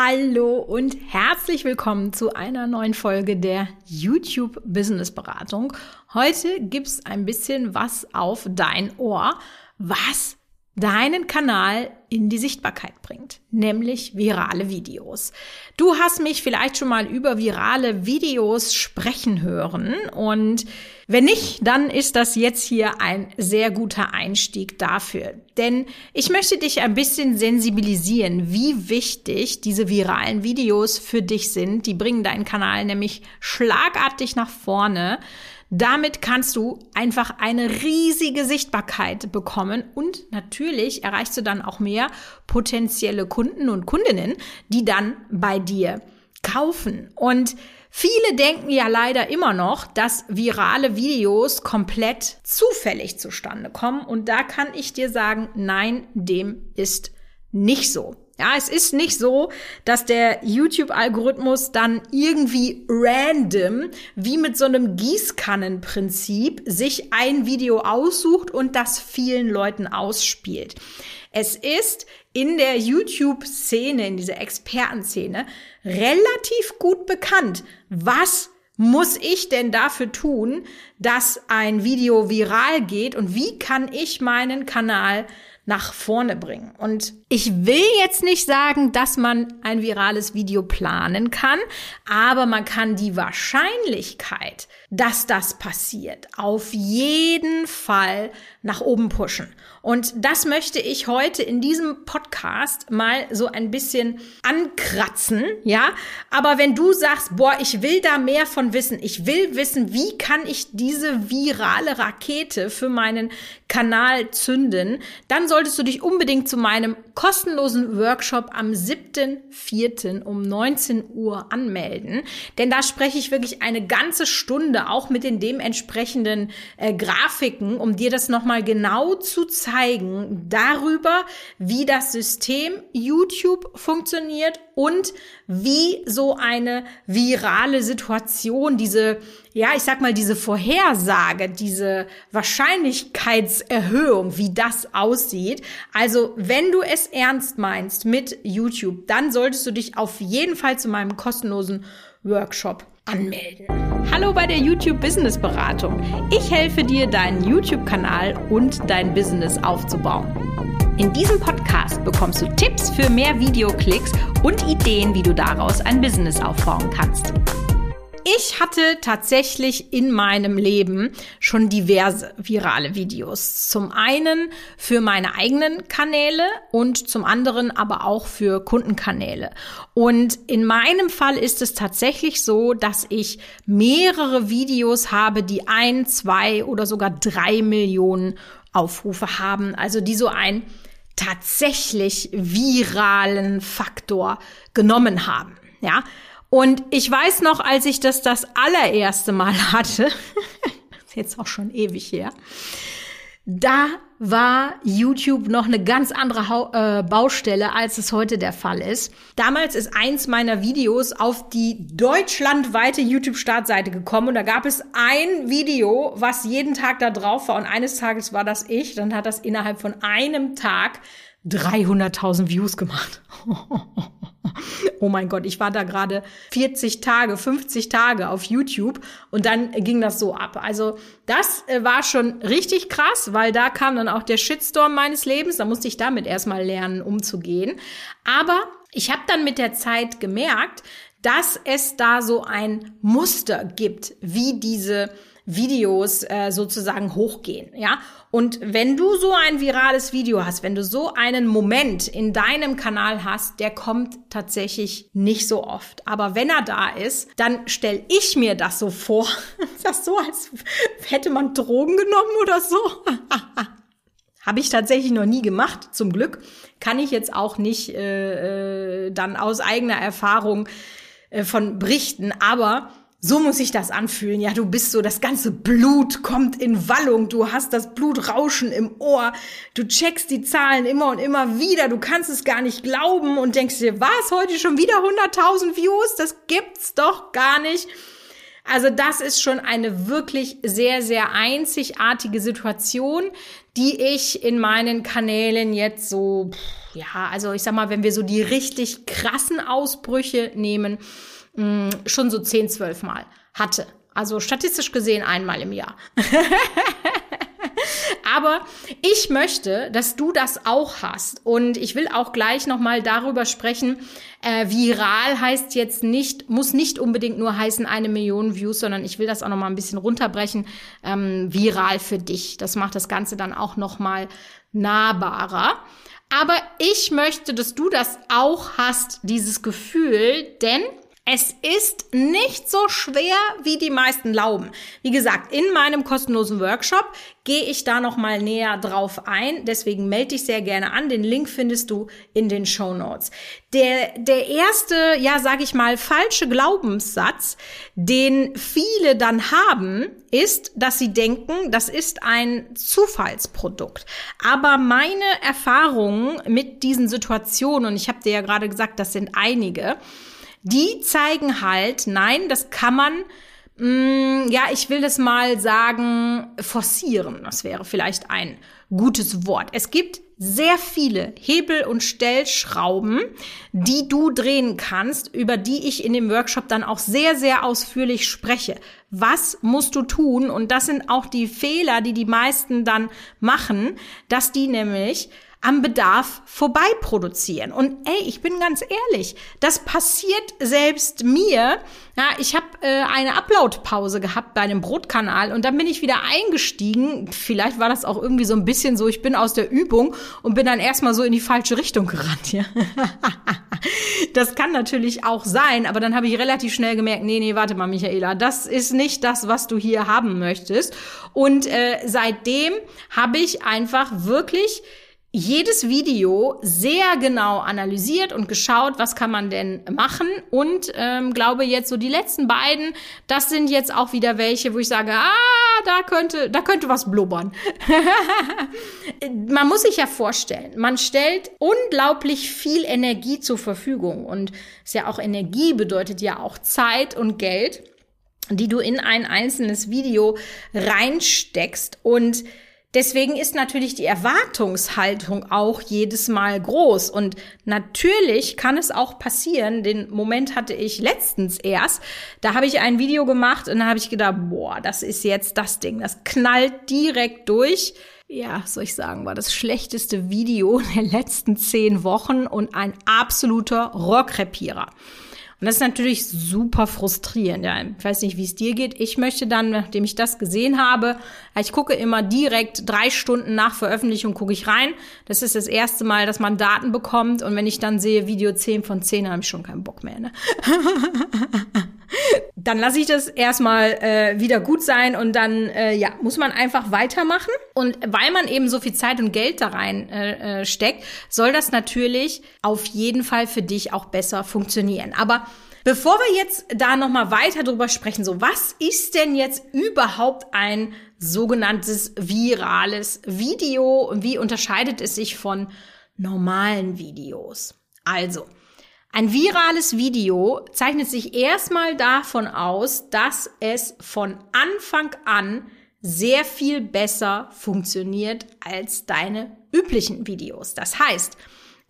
Hallo und herzlich willkommen zu einer neuen Folge der YouTube Business Beratung. Heute gibt's ein bisschen was auf dein Ohr, was deinen Kanal in die Sichtbarkeit bringt, nämlich virale Videos. Du hast mich vielleicht schon mal über virale Videos sprechen hören und wenn nicht, dann ist das jetzt hier ein sehr guter Einstieg dafür. Denn ich möchte dich ein bisschen sensibilisieren, wie wichtig diese viralen Videos für dich sind. Die bringen deinen Kanal nämlich schlagartig nach vorne. Damit kannst du einfach eine riesige Sichtbarkeit bekommen und natürlich erreichst du dann auch mehr potenzielle Kunden und Kundinnen, die dann bei dir kaufen. Und Viele denken ja leider immer noch, dass virale Videos komplett zufällig zustande kommen. Und da kann ich dir sagen, nein, dem ist nicht so. Ja, es ist nicht so, dass der YouTube-Algorithmus dann irgendwie random, wie mit so einem Gießkannenprinzip, sich ein Video aussucht und das vielen Leuten ausspielt. Es ist in der YouTube-Szene, in dieser Expertenszene, relativ gut bekannt, was muss ich denn dafür tun, dass ein Video viral geht und wie kann ich meinen Kanal nach vorne bringen. Und ich will jetzt nicht sagen, dass man ein virales Video planen kann, aber man kann die Wahrscheinlichkeit, dass das passiert, auf jeden Fall nach oben pushen. Und das möchte ich heute in diesem Podcast mal so ein bisschen ankratzen, ja. Aber wenn du sagst, boah, ich will da mehr von wissen, ich will wissen, wie kann ich diese virale Rakete für meinen Kanal zünden, dann solltest du dich unbedingt zu meinem kostenlosen Workshop am 7.4. um 19 Uhr anmelden. Denn da spreche ich wirklich eine ganze Stunde auch mit den dementsprechenden äh, Grafiken, um dir das nochmal genau zu zeigen zeigen darüber, wie das System YouTube funktioniert und wie so eine virale Situation, diese, ja, ich sag mal, diese Vorhersage, diese Wahrscheinlichkeitserhöhung, wie das aussieht. Also, wenn du es ernst meinst mit YouTube, dann solltest du dich auf jeden Fall zu meinem kostenlosen Workshop anmelden. Hallo bei der YouTube Business Beratung. Ich helfe dir, deinen YouTube-Kanal und dein Business aufzubauen. In diesem Podcast bekommst du Tipps für mehr Videoklicks und Ideen, wie du daraus ein Business aufbauen kannst. Ich hatte tatsächlich in meinem Leben schon diverse virale Videos. Zum einen für meine eigenen Kanäle und zum anderen aber auch für Kundenkanäle. Und in meinem Fall ist es tatsächlich so, dass ich mehrere Videos habe, die ein, zwei oder sogar drei Millionen Aufrufe haben. Also die so ein tatsächlich viralen Faktor genommen haben. Ja, und ich weiß noch, als ich das das allererste Mal hatte, ist jetzt auch schon ewig her, da war YouTube noch eine ganz andere ha äh, Baustelle, als es heute der Fall ist. Damals ist eins meiner Videos auf die deutschlandweite YouTube-Startseite gekommen und da gab es ein Video, was jeden Tag da drauf war und eines Tages war das ich. Dann hat das innerhalb von einem Tag 300.000 Views gemacht. oh mein Gott, ich war da gerade 40 Tage, 50 Tage auf YouTube und dann ging das so ab. Also das äh, war schon richtig krass, weil da kam dann auch der Shitstorm meines Lebens. Da musste ich damit erstmal lernen, umzugehen. Aber ich habe dann mit der Zeit gemerkt, dass es da so ein Muster gibt, wie diese Videos äh, sozusagen hochgehen, ja. Und wenn du so ein virales Video hast, wenn du so einen Moment in deinem Kanal hast, der kommt tatsächlich nicht so oft. Aber wenn er da ist, dann stelle ich mir das so vor, das so, als hätte man Drogen genommen oder so. Habe ich tatsächlich noch nie gemacht, zum Glück. Kann ich jetzt auch nicht äh, äh dann aus eigener Erfahrung äh, von berichten. Aber so muss sich das anfühlen. Ja, du bist so, das ganze Blut kommt in Wallung. Du hast das Blutrauschen im Ohr. Du checkst die Zahlen immer und immer wieder. Du kannst es gar nicht glauben und denkst dir, was, heute schon wieder 100.000 Views? Das gibt's doch gar nicht. Also das ist schon eine wirklich sehr, sehr einzigartige Situation, die ich in meinen Kanälen jetzt so, ja, also ich sag mal, wenn wir so die richtig krassen Ausbrüche nehmen, mh, schon so 10, 12 Mal hatte. Also statistisch gesehen einmal im Jahr. Aber ich möchte, dass du das auch hast. Und ich will auch gleich nochmal darüber sprechen. Äh, viral heißt jetzt nicht, muss nicht unbedingt nur heißen eine Million Views, sondern ich will das auch nochmal ein bisschen runterbrechen. Ähm, viral für dich. Das macht das Ganze dann auch nochmal nahbarer. Aber ich möchte, dass du das auch hast, dieses Gefühl, denn es ist nicht so schwer, wie die meisten glauben. Wie gesagt, in meinem kostenlosen Workshop gehe ich da noch mal näher drauf ein. Deswegen melde dich sehr gerne an. Den Link findest du in den Show Notes. Der, der erste, ja, sage ich mal, falsche Glaubenssatz, den viele dann haben, ist, dass sie denken, das ist ein Zufallsprodukt. Aber meine Erfahrungen mit diesen Situationen, und ich habe dir ja gerade gesagt, das sind einige, die zeigen halt, nein, das kann man, mm, ja, ich will das mal sagen, forcieren. Das wäre vielleicht ein gutes Wort. Es gibt sehr viele Hebel- und Stellschrauben, die du drehen kannst, über die ich in dem Workshop dann auch sehr, sehr ausführlich spreche. Was musst du tun? Und das sind auch die Fehler, die die meisten dann machen, dass die nämlich am Bedarf vorbei produzieren. Und ey, ich bin ganz ehrlich, das passiert selbst mir. Ja, ich habe äh, eine Upload-Pause gehabt bei einem Brotkanal und dann bin ich wieder eingestiegen. Vielleicht war das auch irgendwie so ein bisschen so, ich bin aus der Übung und bin dann erstmal so in die falsche Richtung gerannt. Ja? das kann natürlich auch sein, aber dann habe ich relativ schnell gemerkt, nee, nee, warte mal, Michaela, das ist nicht das, was du hier haben möchtest. Und äh, seitdem habe ich einfach wirklich jedes Video sehr genau analysiert und geschaut, was kann man denn machen. Und ähm, glaube jetzt so die letzten beiden, das sind jetzt auch wieder welche, wo ich sage, ah, da könnte, da könnte was blubbern. man muss sich ja vorstellen, man stellt unglaublich viel Energie zur Verfügung. Und ist ja auch Energie bedeutet ja auch Zeit und Geld, die du in ein einzelnes Video reinsteckst. Und Deswegen ist natürlich die Erwartungshaltung auch jedes Mal groß. Und natürlich kann es auch passieren, den Moment hatte ich letztens erst, da habe ich ein Video gemacht und da habe ich gedacht, boah, das ist jetzt das Ding, das knallt direkt durch. Ja, soll ich sagen, war das schlechteste Video der letzten zehn Wochen und ein absoluter Rockrepierer. Und das ist natürlich super frustrierend. Ja, ich weiß nicht, wie es dir geht. Ich möchte dann, nachdem ich das gesehen habe, ich gucke immer direkt drei Stunden nach Veröffentlichung gucke ich rein. Das ist das erste Mal, dass man Daten bekommt. Und wenn ich dann sehe, Video 10 von 10, habe ich schon keinen Bock mehr. Ne? dann lasse ich das erstmal äh, wieder gut sein und dann äh, ja muss man einfach weitermachen und weil man eben so viel Zeit und Geld da rein äh, äh, steckt, soll das natürlich auf jeden Fall für dich auch besser funktionieren. Aber Bevor wir jetzt da noch mal weiter drüber sprechen, so was ist denn jetzt überhaupt ein sogenanntes virales Video und wie unterscheidet es sich von normalen Videos? Also, ein virales Video zeichnet sich erstmal davon aus, dass es von Anfang an sehr viel besser funktioniert als deine üblichen Videos. Das heißt,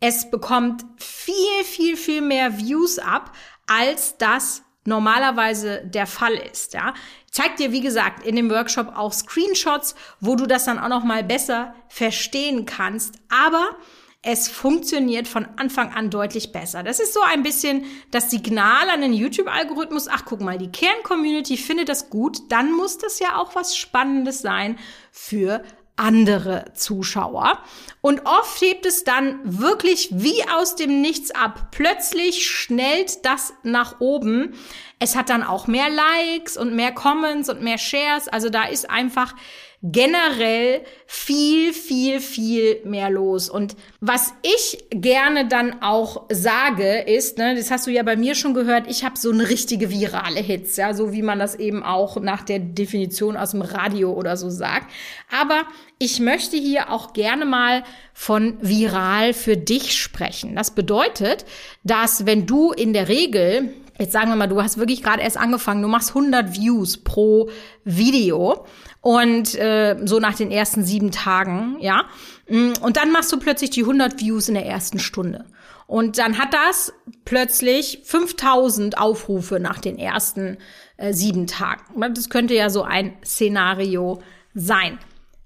es bekommt viel, viel, viel mehr Views ab, als das normalerweise der Fall ist, ja. Zeig dir, wie gesagt, in dem Workshop auch Screenshots, wo du das dann auch noch mal besser verstehen kannst. Aber es funktioniert von Anfang an deutlich besser. Das ist so ein bisschen das Signal an den YouTube-Algorithmus. Ach, guck mal, die Kern-Community findet das gut. Dann muss das ja auch was Spannendes sein für andere Zuschauer. Und oft hebt es dann wirklich wie aus dem Nichts ab. Plötzlich schnellt das nach oben. Es hat dann auch mehr Likes und mehr Comments und mehr Shares. Also da ist einfach generell viel, viel, viel mehr los. Und was ich gerne dann auch sage, ist, ne, das hast du ja bei mir schon gehört, ich habe so eine richtige virale Hits, ja, so wie man das eben auch nach der Definition aus dem Radio oder so sagt. Aber ich möchte hier auch gerne mal von viral für dich sprechen. Das bedeutet, dass wenn du in der Regel Jetzt sagen wir mal, du hast wirklich gerade erst angefangen, du machst 100 Views pro Video und äh, so nach den ersten sieben Tagen, ja. Mm, und dann machst du plötzlich die 100 Views in der ersten Stunde. Und dann hat das plötzlich 5000 Aufrufe nach den ersten äh, sieben Tagen. Das könnte ja so ein Szenario sein.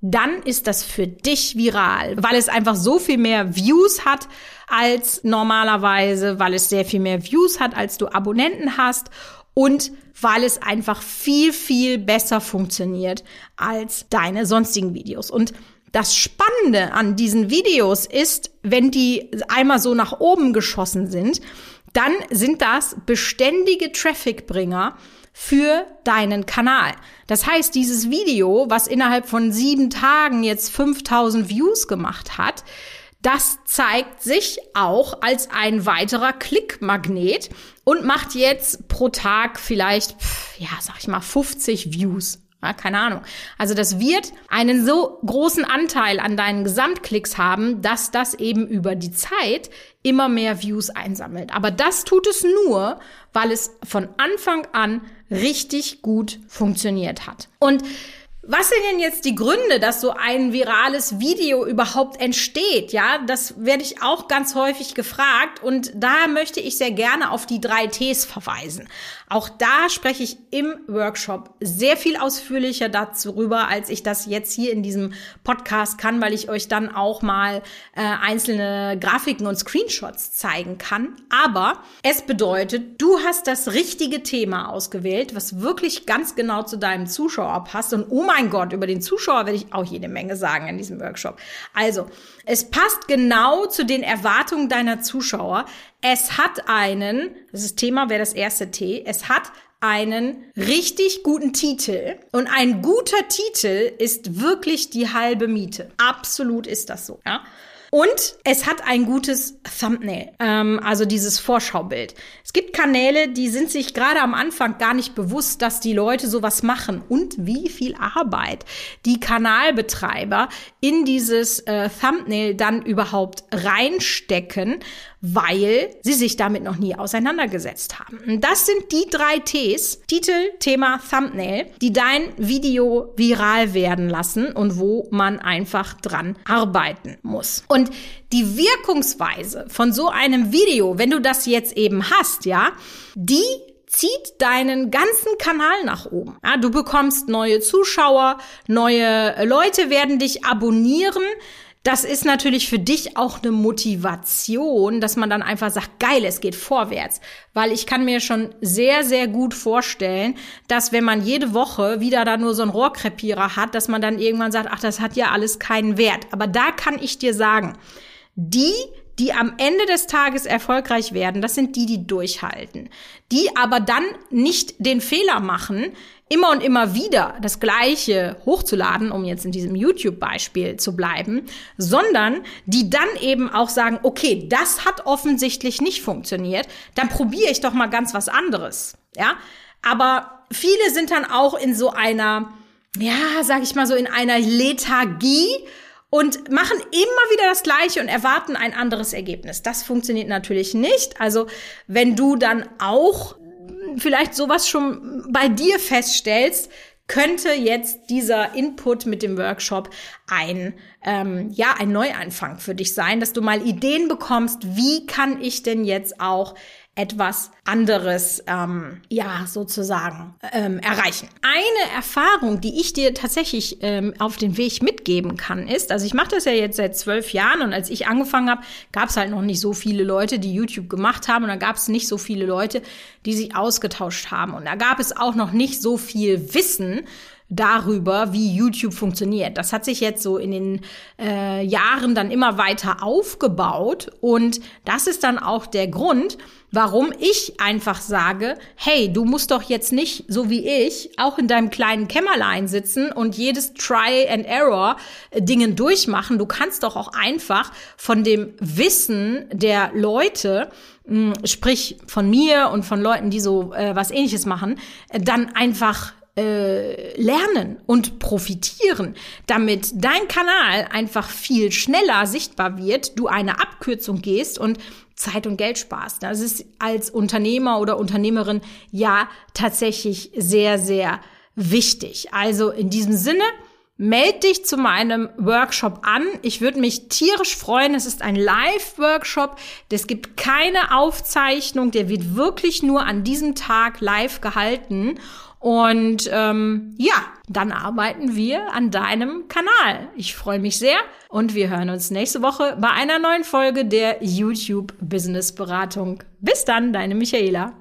Dann ist das für dich viral, weil es einfach so viel mehr Views hat als normalerweise, weil es sehr viel mehr Views hat, als du Abonnenten hast und weil es einfach viel, viel besser funktioniert als deine sonstigen Videos. Und das Spannende an diesen Videos ist, wenn die einmal so nach oben geschossen sind, dann sind das beständige Trafficbringer für deinen Kanal. Das heißt, dieses Video, was innerhalb von sieben Tagen jetzt 5000 Views gemacht hat, das zeigt sich auch als ein weiterer Klickmagnet und macht jetzt pro Tag vielleicht, ja, sag ich mal, 50 Views. Ja, keine Ahnung. Also das wird einen so großen Anteil an deinen Gesamtklicks haben, dass das eben über die Zeit immer mehr Views einsammelt. Aber das tut es nur, weil es von Anfang an richtig gut funktioniert hat. Und was sind denn jetzt die Gründe, dass so ein virales Video überhaupt entsteht? Ja, das werde ich auch ganz häufig gefragt und da möchte ich sehr gerne auf die drei Ts verweisen. Auch da spreche ich im Workshop sehr viel ausführlicher dazu rüber, als ich das jetzt hier in diesem Podcast kann, weil ich euch dann auch mal äh, einzelne Grafiken und Screenshots zeigen kann. Aber es bedeutet, du hast das richtige Thema ausgewählt, was wirklich ganz genau zu deinem Zuschauer passt. Und oh mein Gott, über den Zuschauer werde ich auch jede Menge sagen in diesem Workshop. Also, es passt genau zu den Erwartungen deiner Zuschauer. Es hat einen, das ist Thema wäre das erste T, es hat einen richtig guten Titel. Und ein guter Titel ist wirklich die halbe Miete. Absolut ist das so. Ja? Und es hat ein gutes Thumbnail, ähm, also dieses Vorschaubild. Es gibt Kanäle, die sind sich gerade am Anfang gar nicht bewusst, dass die Leute sowas machen und wie viel Arbeit die Kanalbetreiber in dieses äh, Thumbnail dann überhaupt reinstecken, weil sie sich damit noch nie auseinandergesetzt haben. Und das sind die drei Ts, Titel, Thema, Thumbnail, die dein Video viral werden lassen und wo man einfach dran arbeiten muss. Und die Wirkungsweise von so einem Video, wenn du das jetzt eben hast, ja, die zieht deinen ganzen Kanal nach oben. Ja, du bekommst neue Zuschauer, neue Leute werden dich abonnieren. Das ist natürlich für dich auch eine Motivation, dass man dann einfach sagt, geil, es geht vorwärts. Weil ich kann mir schon sehr, sehr gut vorstellen, dass wenn man jede Woche wieder da nur so einen Rohrkrepierer hat, dass man dann irgendwann sagt, ach, das hat ja alles keinen Wert. Aber da kann ich dir sagen, die, die am Ende des Tages erfolgreich werden, das sind die, die durchhalten. Die aber dann nicht den Fehler machen, immer und immer wieder das Gleiche hochzuladen, um jetzt in diesem YouTube-Beispiel zu bleiben, sondern die dann eben auch sagen, okay, das hat offensichtlich nicht funktioniert, dann probiere ich doch mal ganz was anderes. Ja, aber viele sind dann auch in so einer, ja, sag ich mal so, in einer Lethargie und machen immer wieder das Gleiche und erwarten ein anderes Ergebnis. Das funktioniert natürlich nicht. Also wenn du dann auch vielleicht sowas schon bei dir feststellst, könnte jetzt dieser Input mit dem Workshop ein, ähm, ja, ein Neuanfang für dich sein, dass du mal Ideen bekommst, wie kann ich denn jetzt auch etwas anderes, ähm, ja, sozusagen ähm, erreichen. Eine Erfahrung, die ich dir tatsächlich ähm, auf den Weg mitgeben kann, ist, also ich mache das ja jetzt seit zwölf Jahren und als ich angefangen habe, gab es halt noch nicht so viele Leute, die YouTube gemacht haben und da gab es nicht so viele Leute, die sich ausgetauscht haben und da gab es auch noch nicht so viel Wissen darüber, wie YouTube funktioniert. Das hat sich jetzt so in den äh, Jahren dann immer weiter aufgebaut und das ist dann auch der Grund, warum ich einfach sage, hey, du musst doch jetzt nicht, so wie ich, auch in deinem kleinen Kämmerlein sitzen und jedes Try and Error äh, Dingen durchmachen. Du kannst doch auch einfach von dem Wissen der Leute hm, sprich von mir und von Leuten, die so äh, was ähnliches machen, äh, dann einfach äh, lernen und profitieren, damit dein Kanal einfach viel schneller sichtbar wird, du eine Abkürzung gehst und Zeit und Geld sparst. Das ist als Unternehmer oder Unternehmerin ja tatsächlich sehr, sehr wichtig. Also in diesem Sinne, Meld dich zu meinem Workshop an. Ich würde mich tierisch freuen. Es ist ein Live-Workshop. Es gibt keine Aufzeichnung. Der wird wirklich nur an diesem Tag live gehalten. Und ähm, ja, dann arbeiten wir an deinem Kanal. Ich freue mich sehr und wir hören uns nächste Woche bei einer neuen Folge der YouTube Business Beratung. Bis dann, deine Michaela.